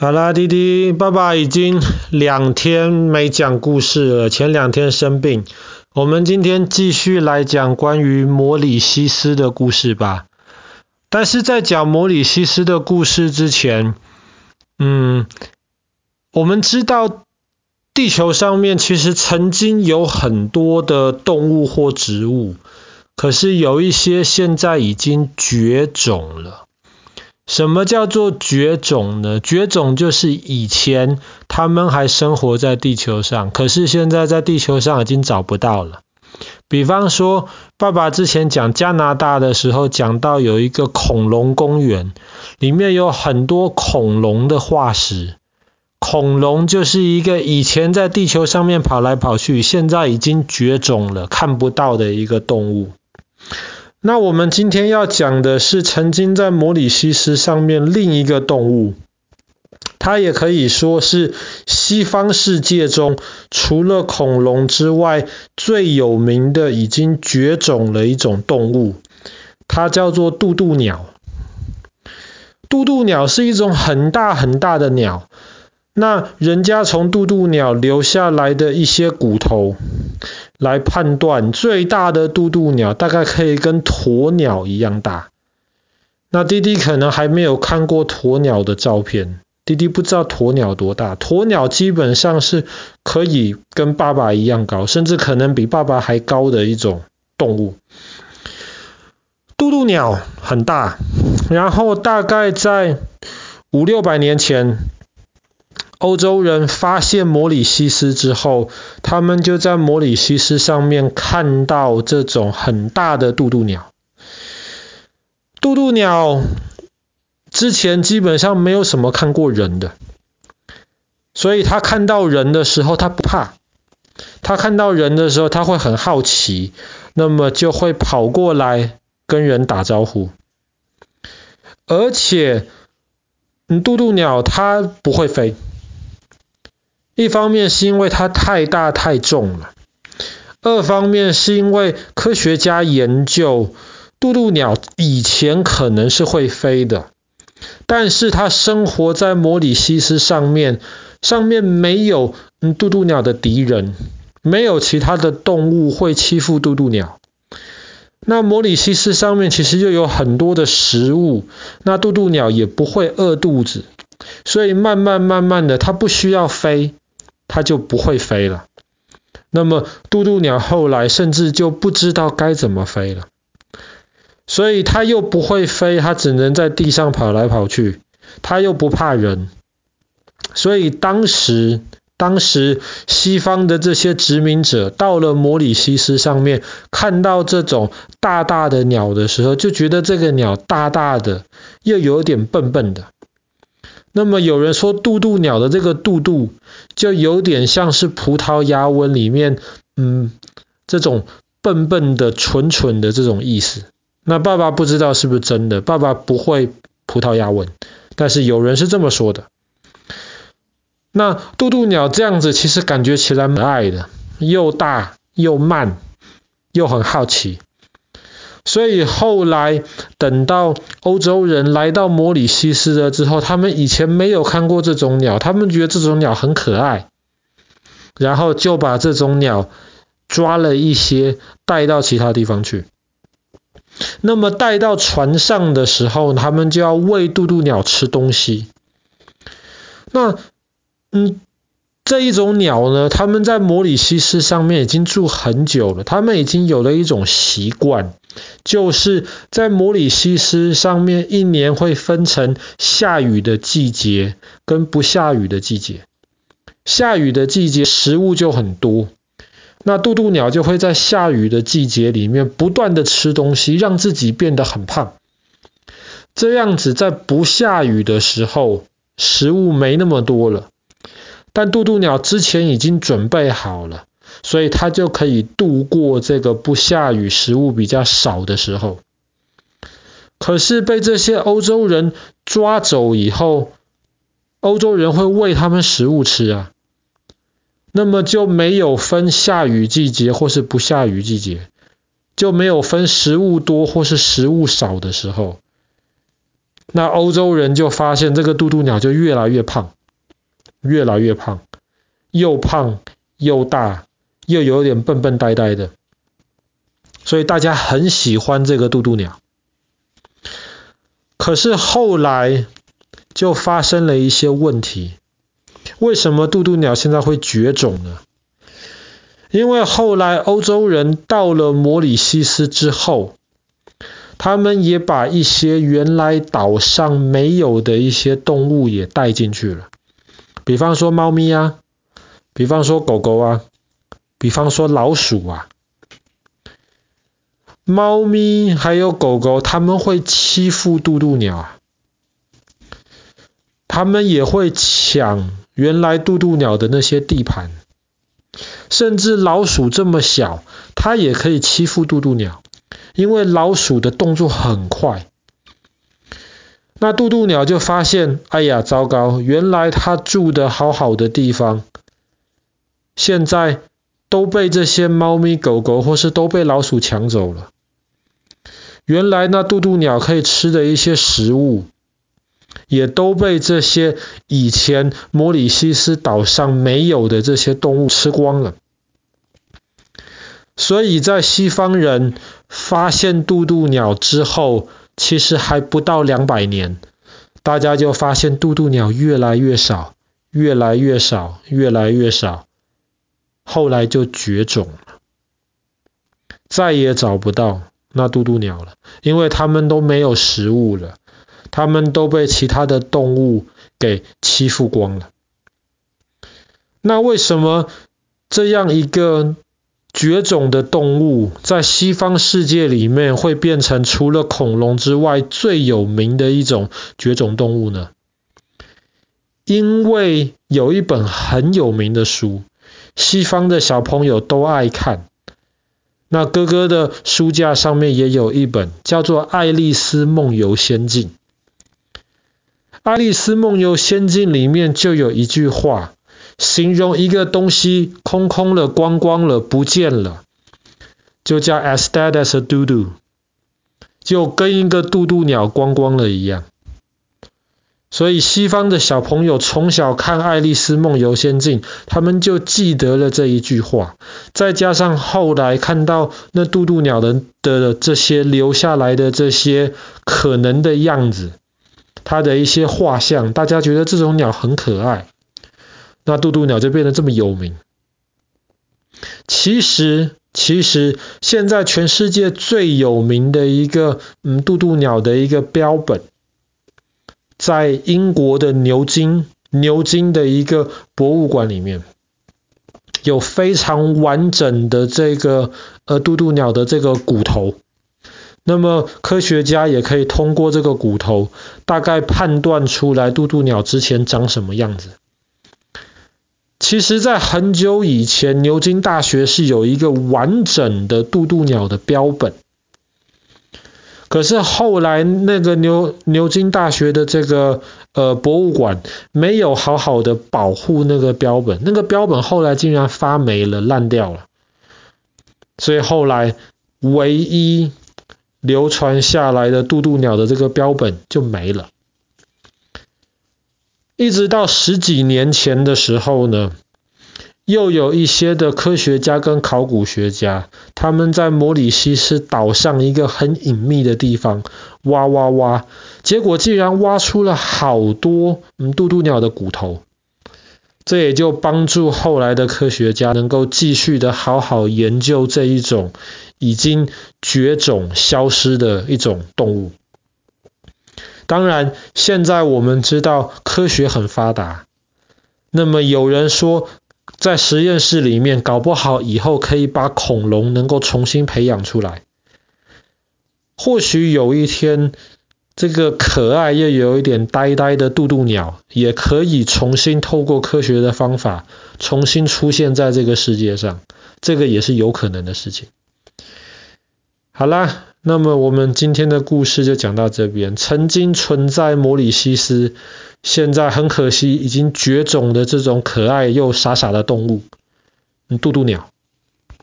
好啦，弟弟，爸爸已经两天没讲故事了，前两天生病。我们今天继续来讲关于摩里西斯的故事吧。但是在讲摩里西斯的故事之前，嗯，我们知道地球上面其实曾经有很多的动物或植物，可是有一些现在已经绝种了。什么叫做绝种呢？绝种就是以前他们还生活在地球上，可是现在在地球上已经找不到了。比方说，爸爸之前讲加拿大的时候，讲到有一个恐龙公园，里面有很多恐龙的化石。恐龙就是一个以前在地球上面跑来跑去，现在已经绝种了，看不到的一个动物。那我们今天要讲的是曾经在摩里西斯上面另一个动物，它也可以说是西方世界中除了恐龙之外最有名的已经绝种了一种动物，它叫做渡渡鸟。渡渡鸟是一种很大很大的鸟。那人家从渡渡鸟留下来的一些骨头来判断，最大的渡渡鸟大概可以跟鸵鸟一样大。那弟弟可能还没有看过鸵鸟的照片，弟弟不知道鸵鸟多大。鸵鸟基本上是可以跟爸爸一样高，甚至可能比爸爸还高的一种动物。渡渡鸟很大，然后大概在五六百年前。欧洲人发现摩里西斯之后，他们就在摩里西斯上面看到这种很大的渡渡鸟。渡渡鸟之前基本上没有什么看过人的，所以他看到人的时候他不怕，他看到人的时候他会很好奇，那么就会跑过来跟人打招呼。而且，嗯，渡渡鸟它不会飞。一方面是因为它太大太重了，二方面是因为科学家研究渡渡鸟以前可能是会飞的，但是它生活在摩里西斯上面，上面没有嗯渡渡鸟的敌人，没有其他的动物会欺负渡渡鸟。那摩里西斯上面其实又有很多的食物，那渡渡鸟也不会饿肚子，所以慢慢慢慢的它不需要飞。它就不会飞了。那么渡渡鸟后来甚至就不知道该怎么飞了，所以它又不会飞，它只能在地上跑来跑去。它又不怕人，所以当时当时西方的这些殖民者到了摩里西斯上面，看到这种大大的鸟的时候，就觉得这个鸟大大的，又有点笨笨的。那么有人说渡渡鸟的这个渡渡就有点像是葡萄牙文里面，嗯，这种笨笨的、蠢蠢的这种意思。那爸爸不知道是不是真的，爸爸不会葡萄牙文，但是有人是这么说的。那渡渡鸟这样子其实感觉起来蛮可爱的，又大又慢，又很好奇。所以后来等到欧洲人来到摩里西斯了之后，他们以前没有看过这种鸟，他们觉得这种鸟很可爱，然后就把这种鸟抓了一些带到其他地方去。那么带到船上的时候，他们就要喂渡渡鸟吃东西。那，嗯。这一种鸟呢，他们在摩里西斯上面已经住很久了，他们已经有了一种习惯，就是在摩里西斯上面一年会分成下雨的季节跟不下雨的季节。下雨的季节食物就很多，那渡渡鸟就会在下雨的季节里面不断的吃东西，让自己变得很胖。这样子在不下雨的时候，食物没那么多了。但渡渡鸟之前已经准备好了，所以它就可以度过这个不下雨、食物比较少的时候。可是被这些欧洲人抓走以后，欧洲人会喂他们食物吃啊，那么就没有分下雨季节或是不下雨季节，就没有分食物多或是食物少的时候。那欧洲人就发现这个渡渡鸟就越来越胖，越来越胖，又胖又大，又有点笨笨呆呆的，所以大家很喜欢这个渡渡鸟。可是后来就发生了一些问题，为什么渡渡鸟现在会绝种呢？因为后来欧洲人到了摩里西斯之后，他们也把一些原来岛上没有的一些动物也带进去了，比方说猫咪啊，比方说狗狗啊，比方说老鼠啊。猫咪还有狗狗，他们会欺负渡渡鸟啊，他们也会抢原来渡渡鸟的那些地盘。甚至老鼠这么小，它也可以欺负渡渡鸟，因为老鼠的动作很快。那渡渡鸟就发现，哎呀，糟糕！原来它住的好好的地方，现在都被这些猫咪、狗狗，或是都被老鼠抢走了。原来那渡渡鸟可以吃的一些食物，也都被这些以前摩里西斯岛上没有的这些动物吃光了。所以在西方人发现渡渡鸟之后，其实还不到两百年，大家就发现渡渡鸟越来越少，越来越少，越来越少，后来就绝种了，再也找不到那渡渡鸟了，因为它们都没有食物了，它们都被其他的动物给欺负光了。那为什么这样一个绝种的动物在西方世界里面会变成除了恐龙之外最有名的一种绝种动物呢？因为有一本很有名的书，西方的小朋友都爱看。那哥哥的书架上面也有一本，叫做《爱丽丝梦游仙境》。《爱丽丝梦游仙境》里面就有一句话。形容一个东西空空了、光光了、不见了，就叫 as dead as a dodo，就跟一个渡渡鸟光光了一样。所以西方的小朋友从小看《爱丽丝梦游仙境》，他们就记得了这一句话。再加上后来看到那渡渡鸟的的这些留下来的这些可能的样子，它的一些画像，大家觉得这种鸟很可爱。那渡渡鸟就变得这么有名。其实，其实现在全世界最有名的一个嗯渡渡鸟的一个标本，在英国的牛津牛津的一个博物馆里面，有非常完整的这个呃渡渡鸟的这个骨头。那么科学家也可以通过这个骨头，大概判断出来渡渡鸟之前长什么样子。其实，在很久以前，牛津大学是有一个完整的渡渡鸟的标本。可是后来，那个牛牛津大学的这个呃博物馆没有好好的保护那个标本，那个标本后来竟然发霉了，烂掉了。所以后来唯一流传下来的渡渡鸟的这个标本就没了。一直到十几年前的时候呢，又有一些的科学家跟考古学家，他们在摩里西斯岛上一个很隐秘的地方挖挖挖，结果竟然挖出了好多嗯渡渡鸟的骨头，这也就帮助后来的科学家能够继续的好好研究这一种已经绝种消失的一种动物。当然，现在我们知道科学很发达，那么有人说，在实验室里面，搞不好以后可以把恐龙能够重新培养出来。或许有一天，这个可爱又有一点呆呆的渡渡鸟，也可以重新透过科学的方法，重新出现在这个世界上，这个也是有可能的事情。好啦。那么我们今天的故事就讲到这边。曾经存在摩里西斯，现在很可惜已经绝种的这种可爱又傻傻的动物，渡渡鸟。